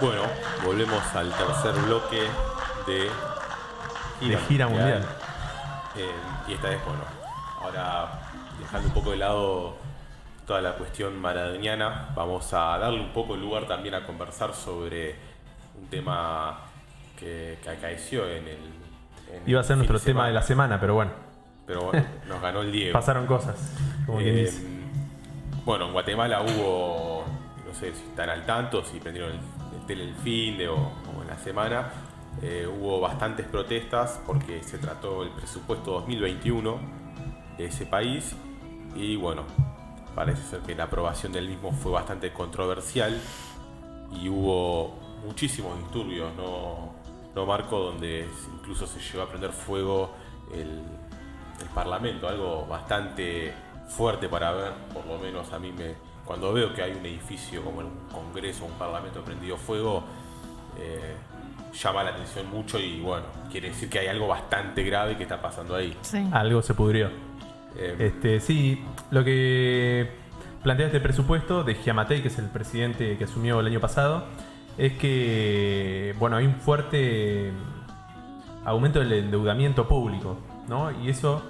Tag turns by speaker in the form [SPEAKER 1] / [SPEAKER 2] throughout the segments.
[SPEAKER 1] Bueno, volvemos al tercer bloque de
[SPEAKER 2] De gira mundial.
[SPEAKER 1] Eh, y esta vez, bueno, ahora dejando un poco de lado toda la cuestión maradoniana, vamos a darle un poco de lugar también a conversar sobre un tema que, que acaeció en el. en
[SPEAKER 2] Iba a ser nuestro tema de la semana, pero bueno,
[SPEAKER 1] Pero bueno, nos ganó el Diego.
[SPEAKER 2] pasaron cosas. Como quien
[SPEAKER 1] Eh,
[SPEAKER 2] dice.
[SPEAKER 1] bueno, en Guatemala hubo, no sé si están al tanto, si prendieron el tele el fin o en la semana, eh, hubo bastantes protestas porque se trató el presupuesto 2021 de ese país y bueno, parece ser que la aprobación del mismo fue bastante controversial y hubo muchísimos disturbios, ¿no, no Marco? Donde incluso se llegó a prender fuego el, el Parlamento, algo bastante fuerte para ver, por lo menos a mí me... Cuando veo que hay un edificio como el Congreso, un Parlamento prendido fuego, eh, llama la atención mucho y bueno, quiere decir que hay algo bastante grave que está pasando ahí.
[SPEAKER 3] Sí.
[SPEAKER 2] Algo se pudrió.
[SPEAKER 1] Eh,
[SPEAKER 2] Este, sí, lo que plantea este presupuesto de Giamatei, que es el presidente que asumió el año pasado, es que bueno, hay un fuerte aumento del endeudamiento público, ¿no? Y eso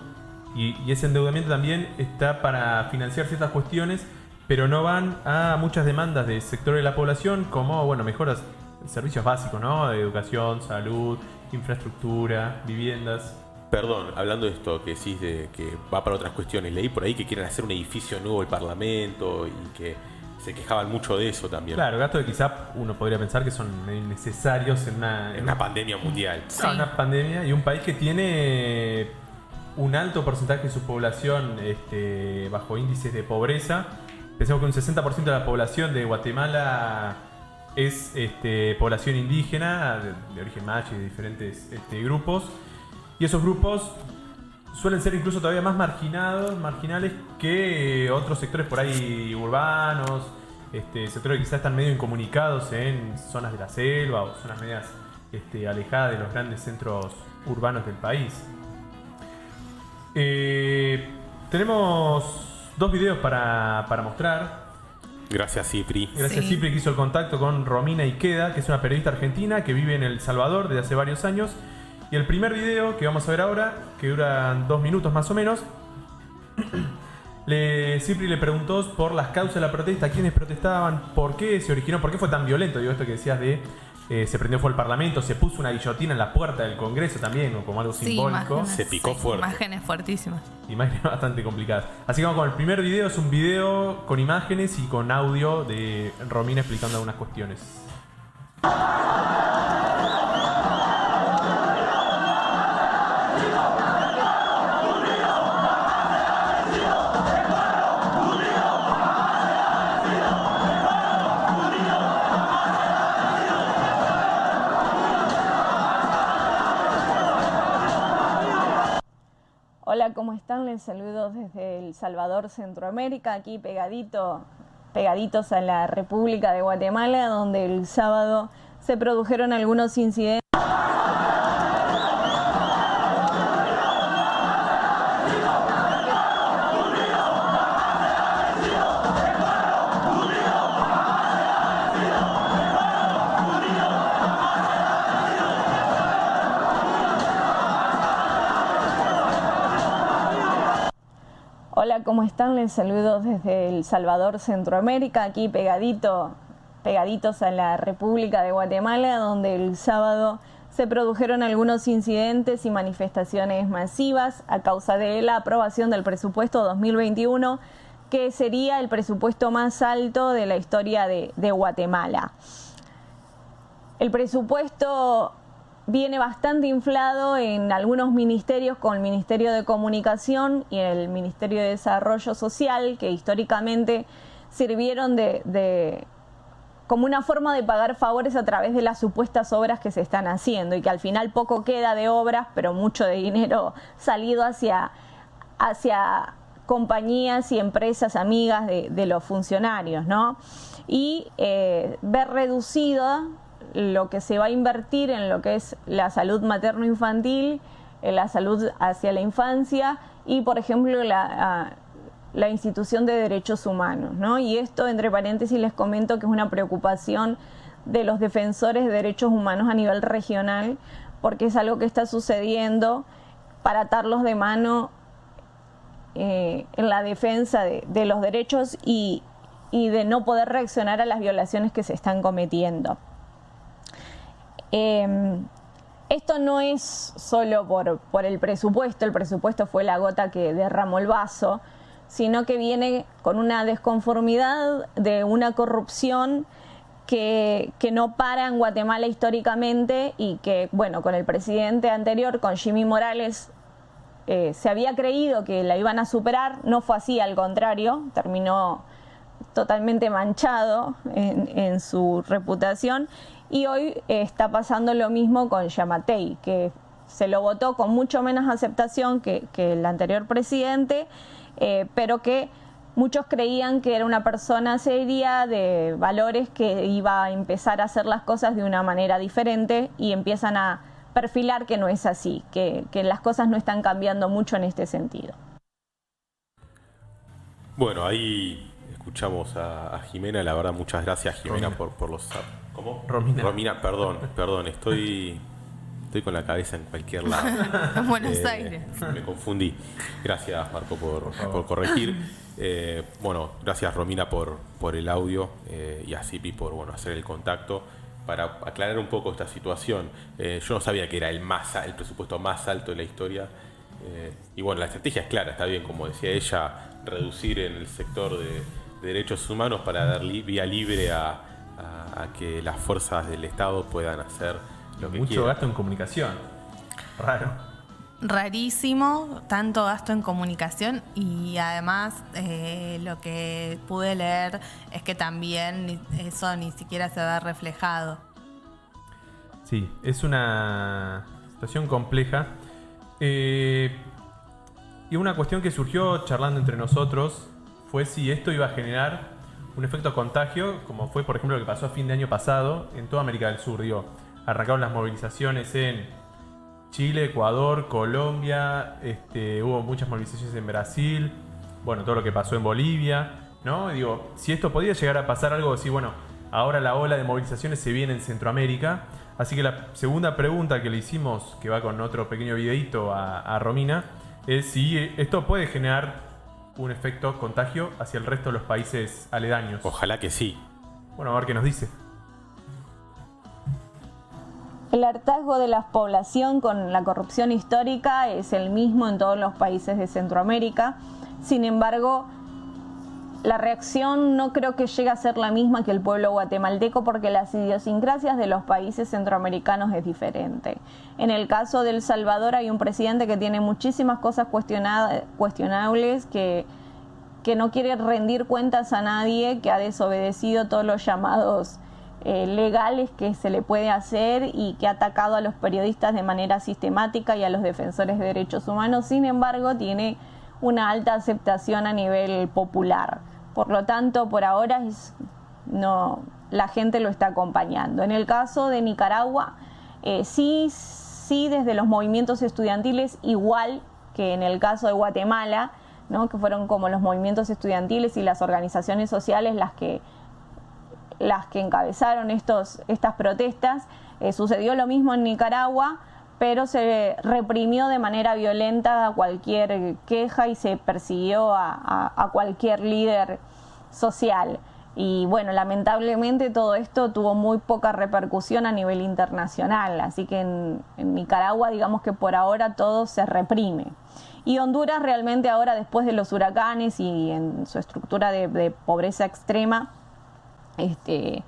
[SPEAKER 2] y, y ese endeudamiento también está para financiar ciertas cuestiones, pero no van a muchas demandas del sector de la población, como bueno, mejoras servicios básicos, ¿no? De educación, salud, infraestructura, viviendas.
[SPEAKER 1] Perdón, hablando de esto que decís de que va para otras cuestiones, leí por ahí que quieren hacer un edificio nuevo del Parlamento y que se quejaban mucho de eso también.
[SPEAKER 2] Claro, gastos que quizá uno podría pensar que son innecesarios en una,
[SPEAKER 1] En
[SPEAKER 2] en
[SPEAKER 1] una pandemia mundial.
[SPEAKER 3] Sí.
[SPEAKER 2] Una pandemia y un país que tiene un alto porcentaje de su población este, bajo índices de pobreza. Pensemos que un 60% de la población de Guatemala es este, población indígena, de, origen macho y de diferentes este, grupos. Y esos grupos suelen ser incluso todavía más marginados, marginales que otros sectores por ahí urbanos, este, sectores que quizás están medio incomunicados en zonas de la selva o zonas medias alejadas de los grandes centros urbanos del país. Eh, tenemos dos videos para, para mostrar.
[SPEAKER 1] Gracias, Cipri.
[SPEAKER 2] Gracias
[SPEAKER 3] Sí.
[SPEAKER 2] Cipri que hizo el contacto con Romina Iqueda, que es una periodista argentina que vive en El Salvador desde hace varios años. Y el primer video que vamos a ver ahora, que dura dos minutos más o menos, le, Cipri le preguntó por las causas de la protesta, quiénes protestaban, por qué se originó, por qué fue tan violento. Digo, esto que decías de eh, se prendió fuego el Parlamento, se puso una guillotina en la puerta del Congreso también, o como algo
[SPEAKER 3] Sí,
[SPEAKER 2] simbólico.
[SPEAKER 3] imágenes,
[SPEAKER 1] Se picó
[SPEAKER 3] sí,
[SPEAKER 1] fuerte.
[SPEAKER 3] Imágenes fuertísimas.
[SPEAKER 2] Imágenes bastante complicadas. Así que vamos con el primer video. Es un video con imágenes y con audio de Romina explicando algunas cuestiones.
[SPEAKER 4] Están? Les saludo desde El Salvador, Centroamérica, aquí pegadito, pegaditos a la República de Guatemala, donde el sábado se produjeron algunos incidentes. ¿Cómo están? Les saludo desde El Salvador, Centroamérica, aquí pegadito, pegaditos a la República de Guatemala, donde el sábado se produjeron algunos incidentes y manifestaciones masivas a causa de la aprobación del presupuesto 2021, que sería el presupuesto más alto de la historia de, de Guatemala. El presupuesto viene bastante inflado en algunos ministerios, con el Ministerio de Comunicación y el Ministerio de Desarrollo Social, que históricamente sirvieron de, de- como una forma de pagar favores a través de las supuestas obras que se están haciendo y que al final poco queda de obras, pero mucho de dinero salido hacia, hacia compañías y empresas amigas de, de los funcionarios, ¿no? Y eh, ver reducida lo que se va a invertir en lo que es la salud materno-infantil, la salud hacia la infancia y, por ejemplo, la, ah, la institución de derechos humanos, ¿no? Y esto, entre paréntesis, les comento que es una preocupación de los defensores de derechos humanos a nivel regional, porque es algo que está sucediendo para atarlos de mano eh, en la defensa de, los derechos y, de no poder reaccionar a las violaciones que se están cometiendo. Em, esto no es solo por, por, el presupuesto, el presupuesto fue la gota que derramó el vaso, sino que viene con una desconformidad de una corrupción que, no para en Guatemala históricamente y que, bueno, con el presidente anterior, con Jimmy Morales, eh, se había creído que la iban a superar, no fue así, al contrario, terminó totalmente manchado en, su reputación y hoy está pasando lo mismo con Yamatei, que se lo votó con mucho menos aceptación que, el anterior presidente, eh, pero que Muchos creían que era una persona seria, de valores, que iba a empezar a hacer las cosas de una manera diferente y empiezan a perfilar que no es así, que, las cosas no están cambiando mucho en este sentido.
[SPEAKER 1] Bueno, ahí escuchamos a, Jimena, la verdad muchas gracias Jimena por, por, los...
[SPEAKER 2] ¿Cómo?
[SPEAKER 1] Romina. Romina, perdón, perdón, estoy estoy con la cabeza en cualquier lado.
[SPEAKER 3] en Buenos eh, Aires.
[SPEAKER 1] Me confundí. Gracias, Marco, por, por corregir. Eh, bueno, gracias, Romina, por, por el audio eh, y a Zipi por bueno, hacer el contacto. Para aclarar un poco esta situación, yo no sabía que era el, más, el presupuesto más alto de la historia. y bueno, la estrategia es clara, está bien, como decía ella, reducir en el sector de, derechos humanos para dar vía libre a, a que las fuerzas del Estado puedan hacer
[SPEAKER 2] mucho gasto en comunicación. Raro.
[SPEAKER 3] Rarísimo, tanto gasto en comunicación y además eh, lo que pude leer es que también eso ni siquiera se ve reflejado.
[SPEAKER 2] Sí, es una situación compleja. Eh, y una cuestión que surgió charlando entre nosotros fue si esto iba a generar un efecto contagio, como fue por ejemplo lo que pasó a fin de año pasado en toda América del Sur. Digo, arrancaron las movilizaciones en Chile, Ecuador, Colombia, este, hubo muchas movilizaciones en Brasil, bueno, todo lo que pasó en Bolivia, ¿no? digo, si esto podía llegar a pasar algo así, bueno, ahora la ola de movilizaciones se viene en Centroamérica, así que la segunda pregunta que le hicimos, que va con otro pequeño videito a, a Romina, es si esto puede generar un efecto contagio hacia el resto de los países aledaños.
[SPEAKER 1] Ojalá que sí.
[SPEAKER 2] Bueno, a ver qué nos dice.
[SPEAKER 4] El hartazgo de la población con la corrupción histórica es el mismo en todos los países de Centroamérica. Sin embargo, la reacción no creo que llegue a ser la misma que el pueblo guatemalteco porque las idiosincrasias de los países centroamericanos es diferente. En el caso de El Salvador hay un presidente que tiene muchísimas cosas cuestionables, que, que no quiere rendir cuentas a nadie, que ha desobedecido todos los llamados eh, legales que se le puede hacer y que ha atacado a los periodistas de manera sistemática y a los defensores de derechos humanos. Sin embargo, tiene una alta aceptación a nivel popular. Por lo tanto, por ahora no, la gente lo está acompañando. En el caso de Nicaragua, eh, sí, sí, desde los movimientos estudiantiles, igual que en el caso de Guatemala, ¿no? que fueron como los movimientos estudiantiles y las organizaciones sociales las que las que encabezaron estos, estas protestas. Eh, sucedió lo mismo en Nicaragua, pero se reprimió de manera violenta cualquier queja y se persiguió a, cualquier líder social. Y bueno, lamentablemente todo esto tuvo muy poca repercusión a nivel internacional, así que en, Nicaragua digamos que por ahora todo se reprime. Y Honduras realmente ahora después de los huracanes y en su estructura de pobreza extrema, este,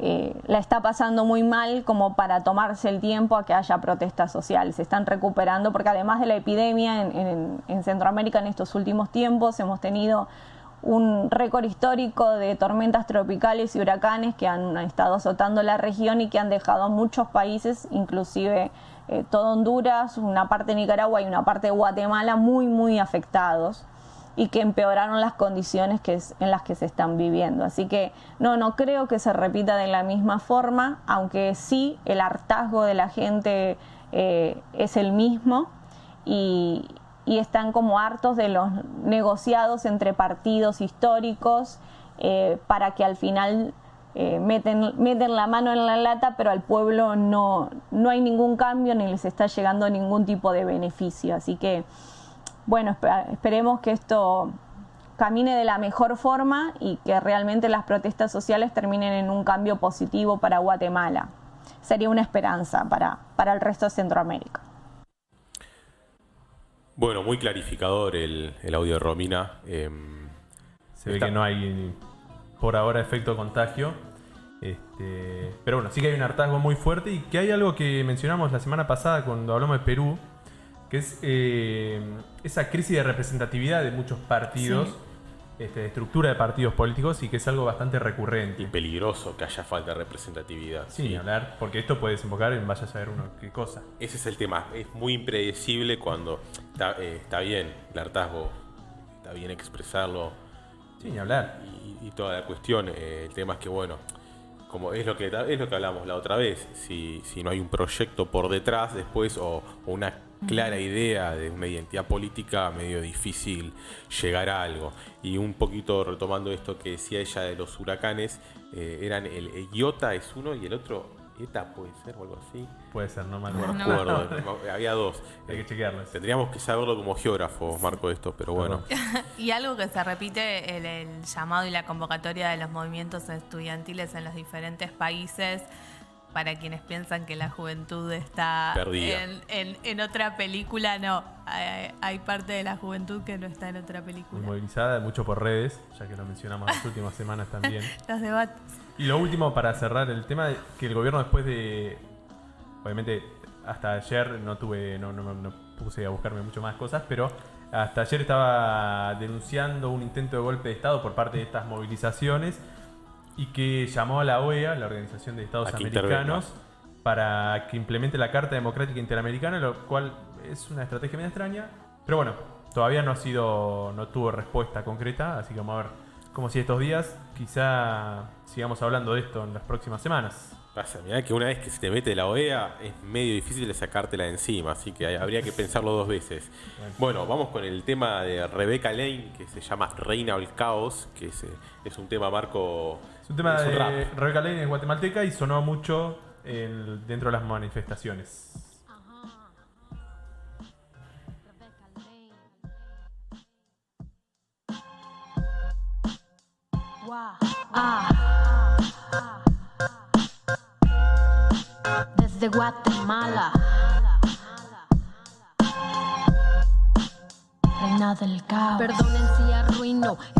[SPEAKER 4] eh, la está pasando muy mal como para tomarse el tiempo a que haya protestas sociales. Se están recuperando porque además de la epidemia en, Centroamérica en estos últimos tiempos hemos tenido un récord histórico de tormentas tropicales y huracanes que han estado azotando la región y que han dejado a muchos países, inclusive eh, todo Honduras, una parte de Nicaragua y una parte de Guatemala, muy, muy afectados y que empeoraron las condiciones que en las que se están viviendo. Así que no, no creo que se repita de la misma forma, aunque sí el hartazgo de la gente eh, es el mismo y, están como hartos de los negociados entre partidos históricos eh, para que al final eh, meten, meten la mano en la lata, pero al pueblo no, no hay ningún cambio ni les está llegando ningún tipo de beneficio. Así que, bueno, esperemos que esto camine de la mejor forma y que realmente las protestas sociales terminen en un cambio positivo para Guatemala. Sería una esperanza para, para el resto de Centroamérica.
[SPEAKER 1] Bueno, muy clarificador el, audio de Romina. Em,
[SPEAKER 2] Se ve que no hay por ahora efecto contagio. Este, pero bueno, sí que hay un hartazgo muy fuerte y que hay algo que mencionamos la semana pasada cuando hablamos de Perú, que es eh, esa crisis de representatividad de muchos partidos. Este, de estructura de partidos políticos y que es algo bastante recurrente.
[SPEAKER 1] Y peligroso que haya falta de representatividad.
[SPEAKER 2] Sí, hablar, porque esto puede desembocar en vaya a saber uno qué cosa.
[SPEAKER 1] Ese es el tema, es muy impredecible cuando está, eh, bien el hartazgo, está bien expresarlo.
[SPEAKER 2] Sí, ni hablar.
[SPEAKER 1] Y, toda la cuestión, eh, el tema es que, bueno, como es lo que es lo que hablamos la otra vez, si, si no hay un proyecto por detrás después o, una clara idea de una identidad política, medio difícil llegar a algo. Y un poquito retomando esto que decía ella de los huracanes, eh, eran el Iota es uno y el otro ETA puede ser o algo así.
[SPEAKER 2] Puede ser, no me
[SPEAKER 1] acuerdo. Había dos.
[SPEAKER 2] Hay que chequearlo.
[SPEAKER 1] Tendríamos que saberlo como geógrafo, Marco, esto, pero bueno.
[SPEAKER 3] y algo que se repite, el, el llamado y la convocatoria de los movimientos estudiantiles en los diferentes países para quienes piensan que la juventud está en, otra película, no. Hay, parte de la juventud que no está en otra película.
[SPEAKER 2] movilizada, mucho por redes, ya que lo mencionamos las últimas semanas también.
[SPEAKER 3] Los debates.
[SPEAKER 2] Y lo último para cerrar el tema, que el gobierno después de, obviamente hasta ayer no tuve, no, no, no puse a buscarme mucho más cosas, pero hasta ayer estaba denunciando un intento de golpe de Estado por parte de estas movilizaciones y que llamó a la OEA, la Organización de Estados Americanos, para que implemente la Carta Democrática Interamericana, lo cual es una estrategia medio extraña, pero bueno, todavía no ha sido, no tuvo respuesta concreta, así que vamos a ver cómo si estos días, quizá sigamos hablando de esto en las próximas semanas.
[SPEAKER 1] Pasa, mirá que una vez que se te mete la OEA es medio difícil de sacártela de encima, así que habría que pensarlo dos veces. Bueno, vamos con el tema de Rebecca Lane, que se llama Reina del Caos, que es, es un tema marco
[SPEAKER 2] es un tema de Rebeca Lane en guatemalteca y sonó mucho dentro de las manifestaciones.
[SPEAKER 5] Desde Guatemala. Reina del caos. Perdonen si arruino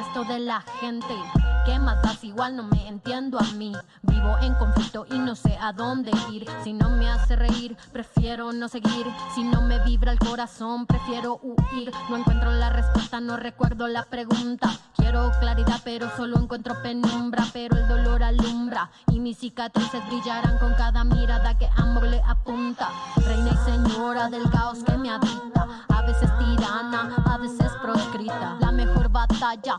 [SPEAKER 5] resto de la gente. ¿Qué más das? Igual no me entiendo a mí. Vivo en conflicto y no sé a dónde ir. Si no me hace reír, prefiero no seguir. Si no me vibra el corazón, prefiero huir. No encuentro la respuesta, no recuerdo la pregunta. Quiero claridad, pero solo encuentro penumbra. Pero el dolor alumbra y mis cicatrices brillarán con cada mirada que ambos le apunta. Reina y señora del caos que me habita. A veces tirana, a veces proscrita. La mejor batalla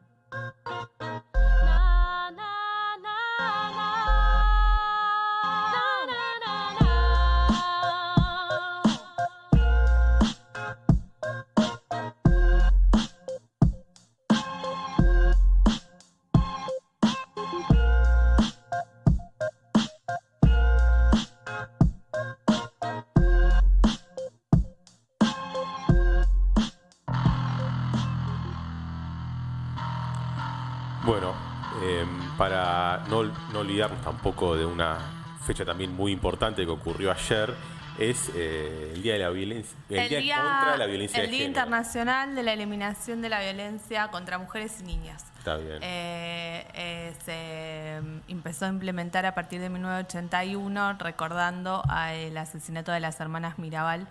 [SPEAKER 1] no, no, olvidarnos tampoco de una fecha también muy importante que ocurrió ayer, es eh, el Día de la Violencia,
[SPEAKER 3] el, día, contra la Violencia El Día Internacional de la Eliminación de la Violencia contra Mujeres y Niñas.
[SPEAKER 1] Está bien.
[SPEAKER 3] Eh, eh, se empezó a implementar a partir de 1981, recordando el asesinato de las hermanas Mirabal.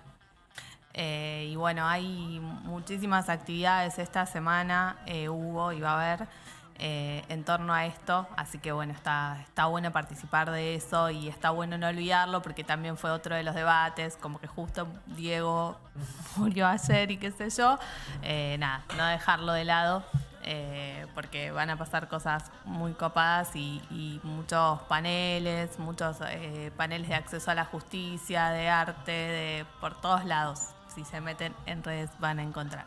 [SPEAKER 3] y bueno, hay muchísimas actividades esta semana, hubo y va a haber. Eh, en torno a esto. Así que bueno, está, está bueno participar de eso y está bueno no olvidarlo porque también fue otro de los debates, como que justo Diego murió ayer y qué sé yo. Eh, nada, no dejarlo de lado. Eh, porque van a pasar cosas muy copadas y, muchos paneles, muchos paneles de acceso a la justicia, de arte, de por todos lados. Si se meten en redes van a encontrar.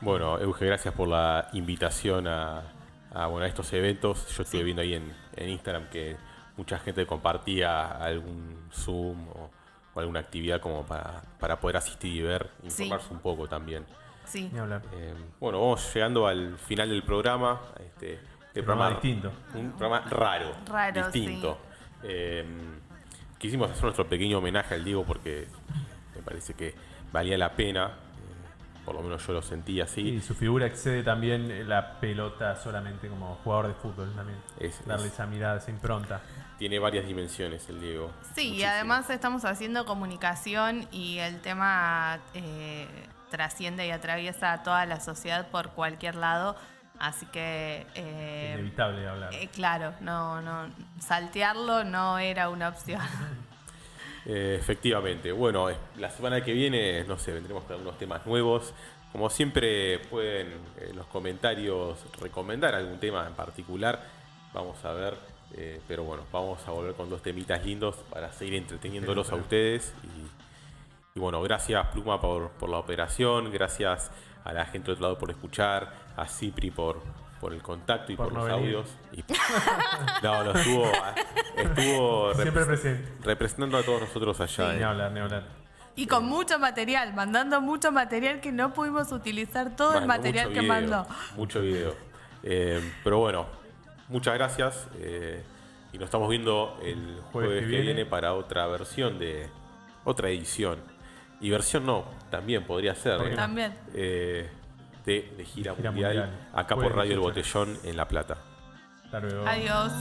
[SPEAKER 1] Bueno, Euge, gracias por la invitación a, a, bueno, estos eventos. Yo estuve viendo ahí en, Instagram que mucha gente compartía algún Zoom o, alguna actividad como para, poder asistir y ver, informarse un poco también.
[SPEAKER 3] Sí.
[SPEAKER 1] Eh, bueno, vamos llegando al final del programa. Este,
[SPEAKER 2] este programa, distinto.
[SPEAKER 1] Un programa raro.
[SPEAKER 3] Raro,
[SPEAKER 1] distinto. Eh, quisimos hacer nuestro pequeño homenaje al Diego porque me parece que valía la pena por lo menos yo lo sentí así.
[SPEAKER 2] Y su figura excede también la pelota solamente como jugador de fútbol también. Darle esa mirada, esa impronta.
[SPEAKER 1] Tiene varias dimensiones el Diego.
[SPEAKER 3] Sí, y además estamos haciendo comunicación y el tema eh, trasciende y atraviesa a toda la sociedad por cualquier lado. Así que...
[SPEAKER 2] Eh, Inevitable hablar.
[SPEAKER 3] Eh, claro, no, no, saltearlo no era una opción.
[SPEAKER 1] Eh, efectivamente. Bueno, la semana que viene, no sé, vendremos con algunos temas nuevos. Como siempre, pueden en los comentarios recomendar algún tema en particular. Vamos a ver. Eh, pero bueno, vamos a volver con dos temitas lindos para seguir entreteniéndolos a ustedes. Y, bueno, gracias Pluma por, por la operación. Gracias a la gente de otro lado por escuchar. A Cipri por, por el contacto y por, los audios. no, lo estuvo, estuvo representando a todos nosotros allá.
[SPEAKER 2] Ni hablar, ni hablar.
[SPEAKER 3] Y con mucho material, mandando mucho material que no pudimos utilizar todo el material que mandó.
[SPEAKER 1] Mucho video. Eh, pero bueno, muchas gracias. Eh, y nos estamos viendo el jueves, que, viene. para otra versión de otra edición. Y versión no, también podría ser.
[SPEAKER 3] ¿eh? También
[SPEAKER 1] de, gira, mundial, acá por Radio El Botellón en La Plata.
[SPEAKER 3] Adiós.